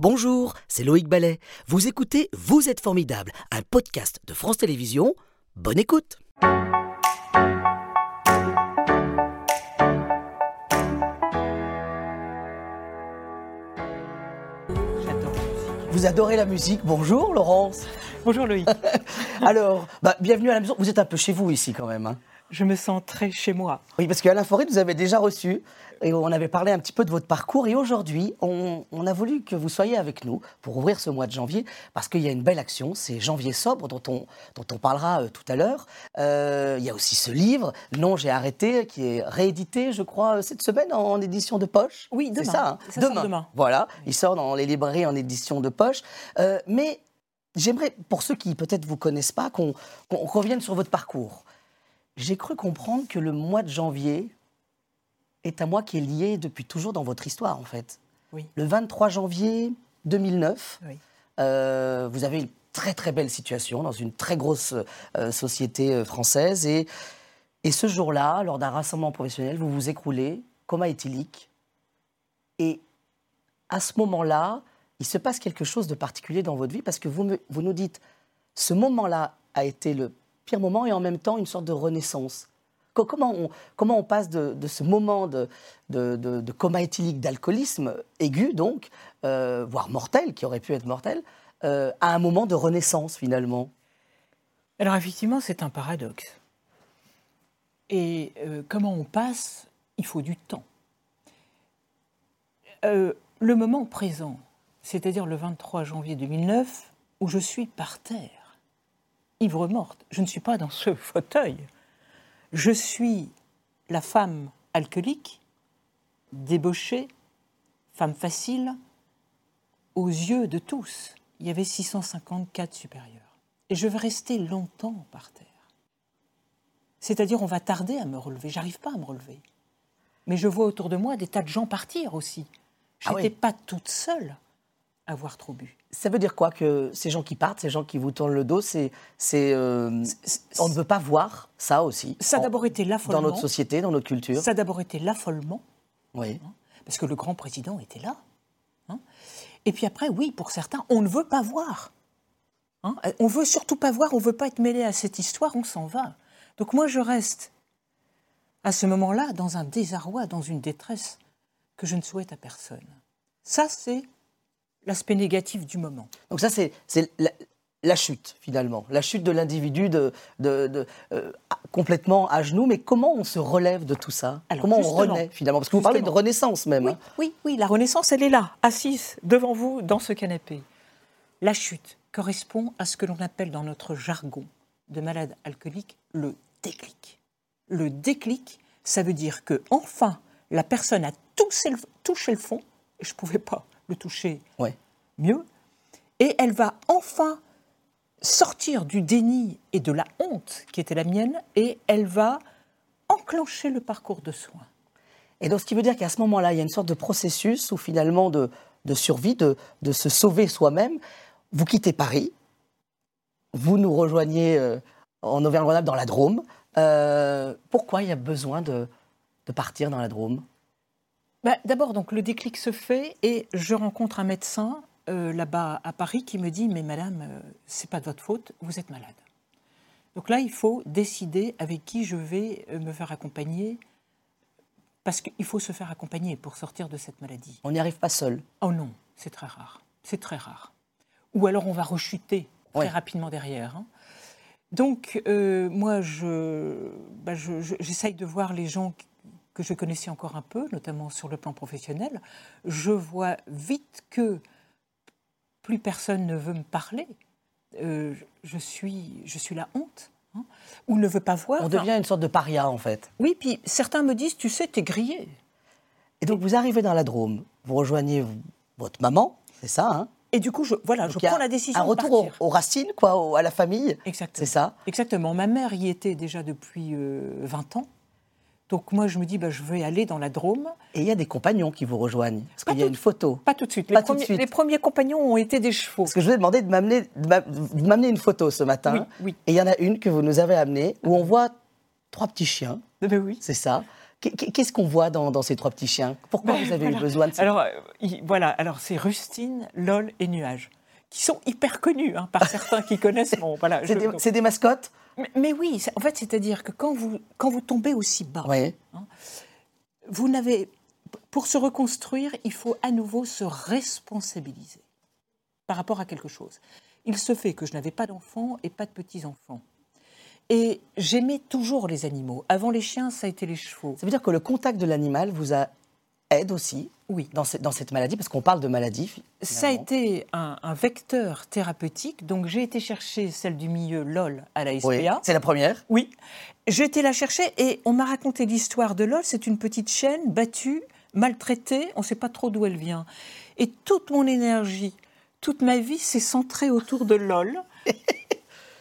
Bonjour, c'est Loïc Ballet. Vous écoutez Vous êtes formidable, un podcast de France Télévisions. Bonne écoute. Vous adorez la musique. Bonjour Laurence. Bonjour Loïc. Alors, bah, bienvenue à la maison. Vous êtes un peu chez vous ici quand même. hein. Je me sens très chez moi. Oui, parce qu'Alain Forêt nous avait déjà reçu et on avait parlé un petit peu de votre parcours. Et aujourd'hui, on, on a voulu que vous soyez avec nous pour ouvrir ce mois de janvier parce qu'il y a une belle action, c'est Janvier sobre dont on, dont on parlera euh, tout à l'heure. Euh, il y a aussi ce livre, Non, j'ai arrêté, qui est réédité, je crois, euh, cette semaine en, édition de poche. Oui, demain. ça, hein Ça sort demain. Voilà, il sort dans les librairies en édition de poche. Euh, mais j'aimerais, pour ceux qui peut-être vous connaissent pas, qu'on qu'on revienne sur votre parcours. J'ai cru comprendre que le mois de janvier est un mois qui est lié depuis toujours dans votre histoire, en fait. Oui. Le 23 janvier 2009, Oui. euh, vous avez une très très belle situation dans une très grosse euh, société euh, française. Et, et ce jour-là, lors d'un rassemblement professionnel, vous vous écroulez, coma éthylique. Et à ce moment-là, il se passe quelque chose de particulier dans votre vie parce que vous, me- vous nous dites, ce moment-là a été le moment et en même temps une sorte de renaissance. Co- Comment on, passe de, ce moment de, coma éthylique, d'alcoolisme aigu, donc, euh, voire mortel, qui aurait pu être mortel, euh, à un moment de renaissance finalement? Alors effectivement, c'est un paradoxe. Et euh, comment on passe? Il faut du temps. Le moment présent, c'est-à-dire le 23 janvier 2009, où je suis par terre, ivre morte. Je ne suis pas dans ce fauteuil. Je suis la femme alcoolique, débauchée, femme facile, aux yeux de tous. Il y avait 654 supérieurs. Et je vais rester longtemps par terre. C'est-à-dire, on va tarder à me relever. J'arrive pas à me relever. Mais je vois autour de moi des tas de gens partir aussi. Je Ah n'étais oui. pas toute seule avoir trop bu. Ça veut dire quoi que ces gens qui partent, ces gens qui vous tournent le dos, c'est, c'est, euh, on ne veut pas voir ça aussi. Ça a d'abord été dans l'affolement. notre société, dans notre culture. Ça a d'abord été l'affolement, Oui. parce que le grand président était là. hein. Et puis après, oui, pour certains, on ne veut pas voir. Hein. On veut surtout pas voir, on veut pas être mêlé à cette histoire, on s'en va. Donc moi, je reste à ce moment-là dans un désarroi, dans une détresse que je ne souhaite à personne. Ça, c'est l'aspect négatif du moment. Donc ça, c'est, la, la chute, finalement. La chute de l'individu de, de, de, euh, complètement à genoux. Mais comment on se relève de tout ça? Alors, Comment on renaît, finalement? Parce que vous parlez de renaissance même. Oui, hein. oui, oui, la Renaissance, elle est là, assise devant vous dans ce canapé. La chute correspond à ce que l'on appelle dans notre jargon de malade alcoolique le déclic. Le déclic, ça veut dire que enfin la personne a touché le, touché le fond, et je ne pouvais pas le toucher Ouais. mieux, et elle va enfin sortir du déni et de la honte qui était la mienne, et elle va enclencher le parcours de soins. Et donc, ce qui veut dire qu'à ce moment-là, il y a une sorte de processus où finalement de, de survie, de, de se sauver soi-même. Vous quittez Paris, vous nous rejoignez euh, en Auvergne-Rhône-Alpes dans la Drôme. Euh, pourquoi il y a besoin de, de partir dans la Drôme? Bah, D'abord, donc le déclic se fait et je rencontre un médecin euh, là-bas à Paris qui me dit mais Madame, euh, c'est pas de votre faute, vous êtes malade. Donc là, il faut décider avec qui je vais euh, me faire accompagner parce qu'il faut se faire accompagner pour sortir de cette maladie. On n'y arrive pas seul. Oh non, c'est très rare. C'est très rare. Ou alors on va rechuter très Ouais. rapidement derrière. hein. Donc, euh, moi, je, bah, je- je- j'essaye de voir les gens que je connaissais encore un peu, notamment sur le plan professionnel. Je vois vite que plus personne ne veut me parler. Euh, je, suis, je suis la honte. hein, ou ne veut pas voir. On Enfin, devient une sorte de paria, en fait. Oui, puis certains me disent, tu sais, t'es grillé. Et donc, vous arrivez dans la Drôme, vous rejoignez votre maman, c'est ça, hein? Et du coup, je, voilà, je Donc, prends la décision Un de retour aux, racines, quoi, au- à la famille. Exactement. C'est ça? Exactement. Ma mère y était déjà depuis euh, 20 ans. Donc moi, je me dis, bah, je vais aller dans la Drôme. Et il y a des compagnons qui vous rejoignent. Parce qu'il y a une photo? Pas tout de suite. Pas les, tout de premiers, suite. les premiers compagnons ont été des chevaux. Parce que je vous ai demandé de m'amener, une photo ce matin. Oui, oui. Et il y en a une que vous nous avez amenée où on voit trois petits chiens, Eh ben oui. c'est ça, Qu'est-ce qu'on voit dans, ces trois petits chiens? Pourquoi ben, vous avez eu besoin de ça Alors, euh, voilà, alors c'est Rustine, LOL et Nuage, qui sont hyper connus hein, par certains qui connaissent mon. Voilà, c'est des, mascottes? Mais, oui, en fait, c'est-à-dire que quand vous, quand vous tombez aussi bas, hein, vous n'avez. Pour se reconstruire, il faut à nouveau se responsabiliser par rapport à quelque chose. Il se fait que je n'avais pas d'enfants et pas de petits-enfants. Et j'aimais toujours les animaux. Avant les chiens, ça a été les chevaux. Ça veut dire que le contact de l'animal vous a aide aussi oui. dans, dans cette maladie, parce qu'on parle de maladie. Ça a été un, vecteur thérapeutique. Donc j'ai été chercher celle du milieu LOL à la SPA. Oui, c'est la première Oui. J'ai été la chercher et on m'a raconté l'histoire de LOL. C'est une petite chienne battue, maltraitée. On ne sait pas trop d'où elle vient. Et toute mon énergie, toute ma vie s'est centrée autour de LOL.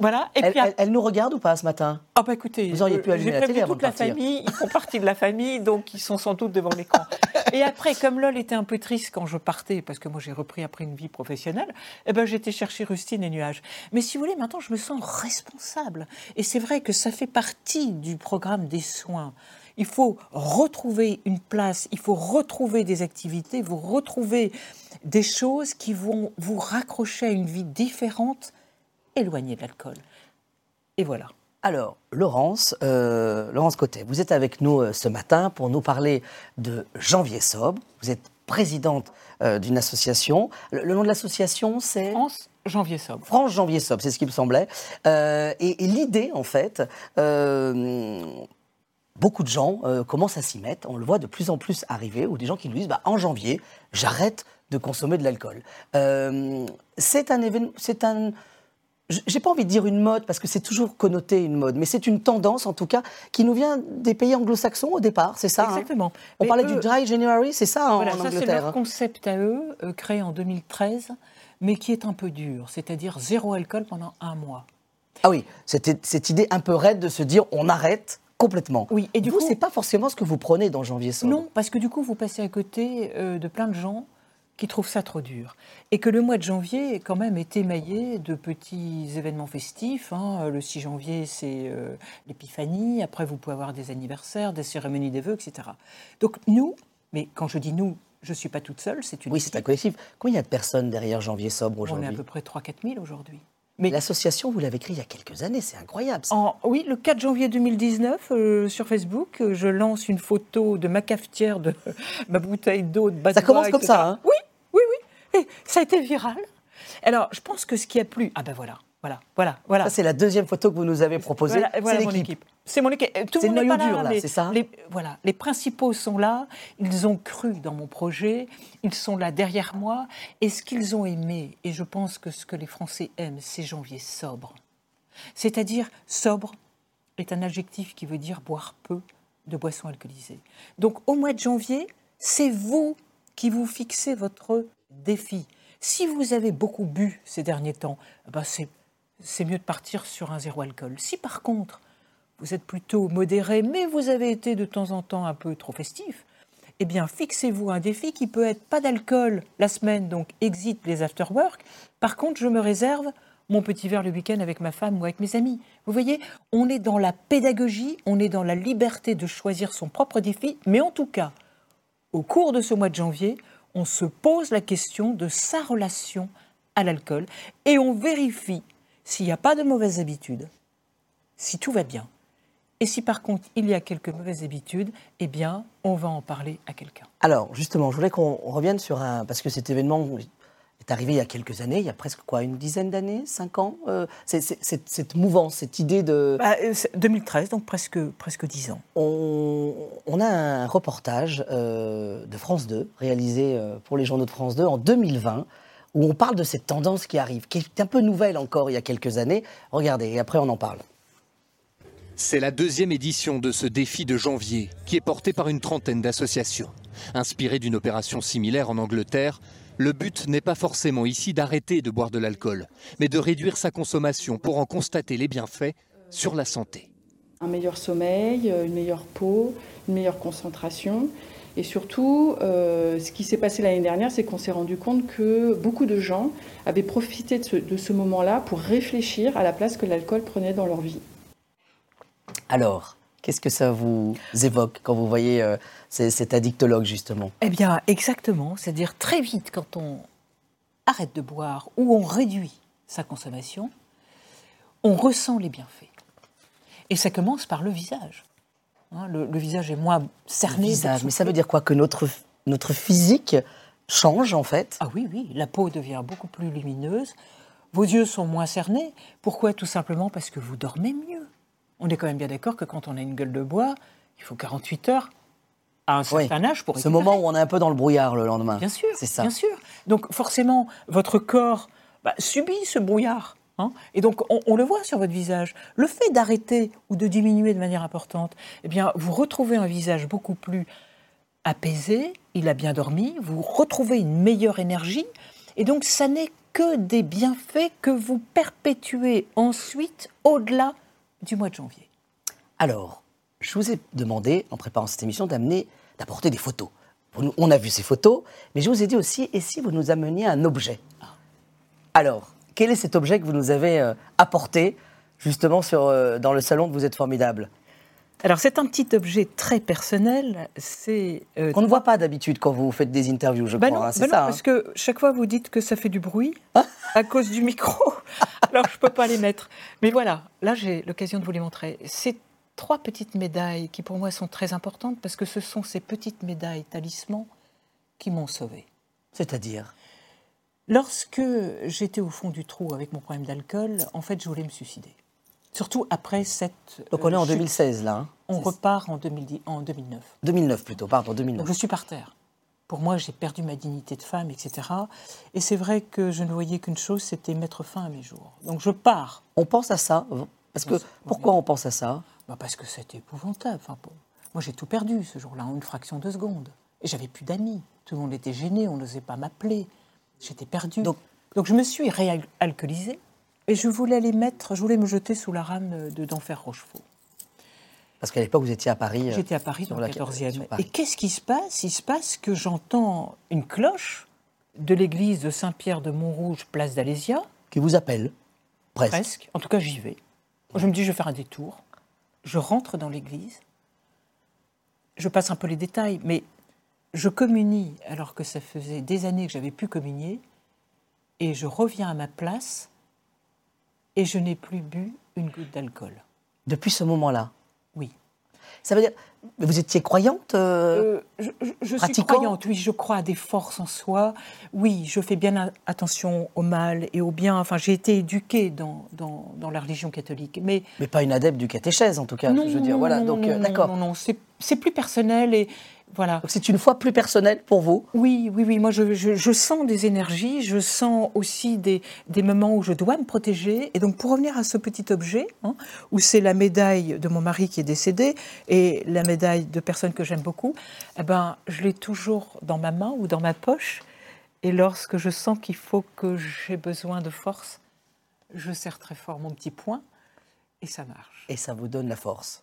Voilà. Et elle, puis, elle, nous regarde ou pas ce matin? Ah bah écoutez, vous auriez pu allumer la télé avant toute la famille, ils font partie de la famille, donc ils sont sans doute devant l'écran. et après, comme Lol était un peu triste quand je partais, parce que moi j'ai repris après une vie professionnelle, eh ben j'étais chercher Rustine et Nuages. Mais si vous voulez, maintenant je me sens responsable. Et c'est vrai que ça fait partie du programme des soins. Il faut retrouver une place, il faut retrouver des activités, vous retrouver des choses qui vont vous raccrocher à une vie différente éloigné de l'alcool. Et voilà. Alors, Laurence, euh, Laurence Cotet, vous êtes avec nous euh, ce matin pour nous parler de Janvier Sobre. Vous êtes présidente euh, d'une association. Le, nom de l'association, c'est France Janvier Sobre. France Janvier Sobre, c'est ce qui me semblait. et, l'idée, en fait, beaucoup de gens commencent à s'y mettre. On le voit de plus en plus arriver, ou des gens qui nous disent bah, en janvier, j'arrête de consommer de l'alcool. c'est un événement, c'est un j'ai pas envie de dire une mode parce que c'est toujours connoté une mode, mais c'est une tendance en tout cas qui nous vient des pays anglo-saxons au départ, c'est ça hein? Exactement. On parlait du Dry January, c'est ça voilà, en ça, C'est leur concept à eux, euh, créé en 2013, mais qui est un peu dur, c'est-à-dire zéro alcool pendant un mois. Ah oui, c'était cette idée un peu raide de se dire on arrête complètement. Oui, et du coup, c'est pas forcément ce que vous prenez dans janvier sobre. Non, parce que du coup, vous passez à côté euh, de plein de gens qui trouvent ça trop dur. Et que le mois de janvier, quand même, est émaillé de petits événements festifs. Hein. Le 6 janvier, c'est euh, l'épiphanie. Après, vous pouvez avoir des anniversaires, des cérémonies des vœux, etc. Donc, nous, mais quand je dis nous, je ne suis pas toute seule, c'est une. Oui, c'est un collectif. Combien il y a de personnes derrière Janvier Sobre aujourd'hui On est à peu près 3-4 000 aujourd'hui. Mais l'association, vous l'avez créée il y a quelques années, c'est incroyable. oui, le 4 janvier 2019, euh, sur Facebook, je lance une photo de ma cafetière, de ma bouteille d'eau, de Ça commence comme ça, hein? Oui, ça a été viral. Alors, je pense que ce qui a plu, ah ben voilà, voilà, voilà, voilà. Ça, c'est la deuxième photo que vous nous avez proposée. Voilà, c'est l'équipe. C'est mon équipe. C'est le noyau dur, là, c'est ça? les, Voilà, les principaux sont là. Ils ont cru dans mon projet. Ils sont là derrière moi. Et ce qu'ils ont aimé, et je pense que ce que les Français aiment, c'est janvier sobre. C'est-à-dire, sobre est un adjectif qui veut dire boire peu de boissons alcoolisées. Donc, au mois de janvier, c'est vous qui vous fixez votre défi. Si vous avez beaucoup bu ces derniers temps, eh ben c'est mieux de partir sur un zéro alcool. Si par contre, vous êtes plutôt modéré, mais vous avez été de temps en temps un peu trop festif, eh bien, fixez-vous un défi qui peut être pas d'alcool la semaine, donc exit les after-work. Par contre, je me réserve mon petit verre le week-end avec ma femme ou avec mes amis. Vous voyez, on est dans la pédagogie, on est dans la liberté de choisir son propre défi, mais en tout cas, au cours de ce mois de janvier, on se pose la question de sa relation à l'alcool et on vérifie s'il n'y a pas de mauvaises habitudes, si tout va bien. Et si par contre il y a quelques mauvaises habitudes, eh bien, on va en parler à quelqu'un. Alors, justement, je voulais qu'on revienne sur un. Parce que cet événement est arrivé il y a quelques années, il y a presque quoi, une dizaine d'années, cinq ans euh, Cette mouvance, cette idée de... 2013, bah, donc presque, presque dix ans. On, a un reportage euh, de France 2, réalisé euh, pour les journaux de France 2 en 2020, où on parle de cette tendance qui arrive, qui est un peu nouvelle encore il y a quelques années. Regardez, et après on en parle. C'est la deuxième édition de ce défi de janvier, qui est porté par une trentaine d'associations. Inspiré d'une opération similaire en Angleterre, le but n'est pas forcément ici d'arrêter de boire de l'alcool, mais de réduire sa consommation pour en constater les bienfaits sur la santé. Un meilleur sommeil, une meilleure peau, une meilleure concentration. Et surtout, euh, ce qui s'est passé l'année dernière, c'est qu'on s'est rendu compte que beaucoup de gens avaient profité de ce, de ce moment-là pour réfléchir à la place que l'alcool prenait dans leur vie. Alors, Qu'est-ce que ça vous évoque quand vous voyez euh, cet addictologue, justement? Eh bien, exactement. C'est-à-dire, très vite, quand on arrête de boire ou on réduit sa consommation, on ressent les bienfaits. Et ça commence par le visage. Hein, le, visage est moins cerné. Le visage, mais ça veut dire quoi? Que notre, notre physique change, en fait? Ah oui, oui. La peau devient beaucoup plus lumineuse. Vos yeux sont moins cernés. Pourquoi? Tout simplement parce que vous dormez mieux on est quand même bien d'accord que quand on a une gueule de bois, il faut 48 heures à un certain âge pour Ce moment où on est un peu dans le brouillard le lendemain. Bien sûr, c'est ça. Bien sûr. Donc forcément, votre corps bah, subit ce brouillard. Hein. et donc, on, le voit sur votre visage. Le fait d'arrêter ou de diminuer de manière importante, eh bien, vous retrouvez un visage beaucoup plus apaisé, il a bien dormi, vous retrouvez une meilleure énergie. Et donc, ça n'est que des bienfaits que vous perpétuez ensuite au-delà du mois de janvier. Alors, je vous ai demandé, en préparant cette émission, d'amener, d'apporter des photos. On a vu ces photos, mais je vous ai dit aussi, et si vous nous ameniez un objet? Alors, quel est cet objet que vous nous avez euh, apporté, justement, sur, euh, dans le salon de Vous êtes formidable? Alors c'est un petit objet très personnel. C'est euh, qu'on ne voit pas d'habitude quand vous faites des interviews, je ben crois. Hein, c'est ben ça. Hein? parce que chaque fois vous dites que ça fait du bruit à cause du micro. Alors je peux pas les mettre. Mais voilà, là j'ai l'occasion de vous les montrer. C'est trois petites médailles qui pour moi sont très importantes parce que ce sont ces petites médailles talismans qui m'ont sauvé. C'est-à-dire? Lorsque j'étais au fond du trou avec mon problème d'alcool, en fait, je voulais me suicider. Surtout après cette. Donc on est en 2016 euh, là. Hein? on repart en, 2010, en 2009. 2009 plutôt, pardon, 2009. Donc je suis par terre. Pour moi, j'ai perdu ma dignité de femme, etc. Et c'est vrai que je ne voyais qu'une chose, c'était mettre fin à mes jours. Donc je pars. On pense à ça Parce que pourquoi on pense à ça? Bah Parce que c'était épouvantable. Enfin, Moi, j'ai tout perdu ce jour-là, en une fraction de seconde. Et j'avais plus d'amis. Tout le monde était gêné, on n'osait pas m'appeler. J'étais perdue. Donc, Donc je me suis réalcoolisée. Et je voulais les mettre, je voulais me jeter sous la rame de d'Enfer Rochefort. Parce qu'à l'époque, vous étiez à Paris. Euh, J'étais à Paris dans la 14e. Et qu'est-ce qui se passe? Il se passe que j'entends une cloche de l'église de Saint-Pierre de Montrouge, place d'Alésia. Qui vous appelle Presque. Presque. En tout cas, j'y vais. Je me dis, je vais faire un détour. Je rentre dans l'église. Je passe un peu les détails, mais je communie alors que ça faisait des années que j'avais pu communier. Et je reviens à ma place et je n'ai plus bu une goutte d'alcool. Depuis ce moment-là. Ça veut dire, vous étiez croyante euh, euh, Je, suis croyante, oui, je crois à des forces en soi. Oui, je fais bien attention au mal et au bien. Enfin, j'ai été éduquée dans, dans, dans, la religion catholique. Mais, mais pas une adepte du catéchèse, en tout cas. Non, je veux dire. voilà, donc, euh, d'accord. Non, non, c'est plus personnel et, voilà. C'est une foi plus personnelle pour vous Oui, oui, oui. Moi, je, sens des énergies, je sens aussi des, moments où je dois me protéger. Et donc, pour revenir à ce petit objet, hein, où c'est la médaille de mon mari qui est décédé et la médaille de personnes que j'aime beaucoup, eh ben, je l'ai toujours dans ma main ou dans ma poche. Et lorsque je sens qu'il faut que j'ai besoin de force, je serre très fort mon petit poing et ça marche. Et ça vous donne la force.